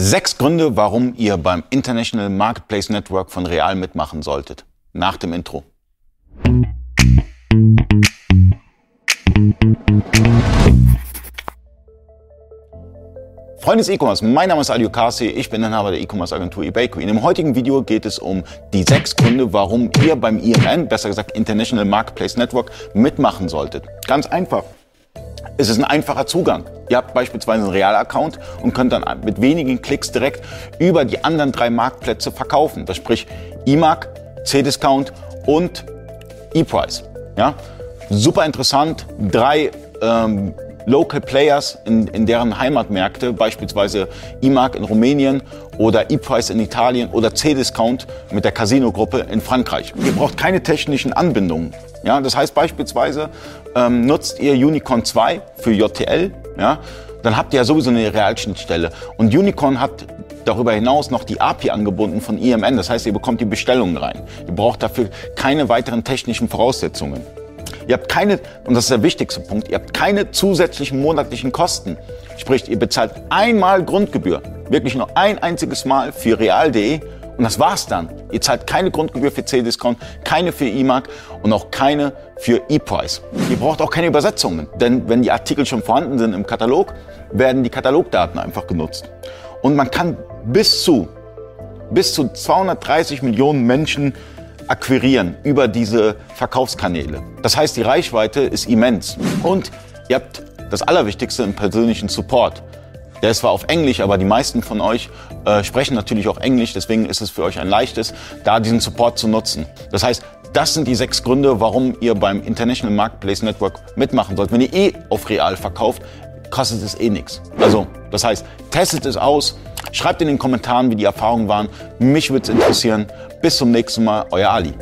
Sechs Gründe, warum ihr beim International Marketplace Network von Real mitmachen solltet. Nach dem Intro. Freunde des E-Commerce, mein Name ist Adio Kasi, ich bin Inhaber der E-Commerce Agentur eBayco. In dem heutigen Video geht es um die sechs Gründe, warum ihr beim IMN, besser gesagt International Marketplace Network, mitmachen solltet. Ganz einfach. Es ist ein einfacher Zugang. Ihr habt beispielsweise einen Real-Account und könnt dann mit wenigen Klicks direkt über die anderen drei Marktplätze verkaufen. Das sprich eMark, C-Discount und ePrice. Ja? Super interessant. Drei ähm, Local Players in, in deren Heimatmärkte, beispielsweise eMark in Rumänien oder ePrice in Italien oder C-Discount mit der Casino-Gruppe in Frankreich. Ihr braucht keine technischen Anbindungen. Ja, das heißt beispielsweise ähm, nutzt ihr Unicorn 2 für JTL, ja, dann habt ihr ja sowieso eine Realschnittstelle. Und Unicorn hat darüber hinaus noch die API angebunden von IMN. Das heißt, ihr bekommt die Bestellungen rein. Ihr braucht dafür keine weiteren technischen Voraussetzungen. Ihr habt keine, und das ist der wichtigste Punkt, ihr habt keine zusätzlichen monatlichen Kosten. Sprich, ihr bezahlt einmal Grundgebühr, wirklich nur ein einziges Mal für real.de und das war's dann. Ihr zahlt keine Grundgebühr für C-Discount, keine für eMark und auch keine für ePrice. Ihr braucht auch keine Übersetzungen, denn wenn die Artikel schon vorhanden sind im Katalog, werden die Katalogdaten einfach genutzt. Und man kann bis zu, bis zu 230 Millionen Menschen akquirieren über diese Verkaufskanäle. Das heißt, die Reichweite ist immens. Und ihr habt das Allerwichtigste im persönlichen Support. Der ist zwar auf Englisch, aber die meisten von euch äh, sprechen natürlich auch Englisch, deswegen ist es für euch ein leichtes, da diesen Support zu nutzen. Das heißt, das sind die sechs Gründe, warum ihr beim International Marketplace Network mitmachen sollt. Wenn ihr eh auf Real verkauft, kostet es eh nichts. Also, das heißt, testet es aus, schreibt in den Kommentaren, wie die Erfahrungen waren. Mich würde es interessieren. Bis zum nächsten Mal, euer Ali.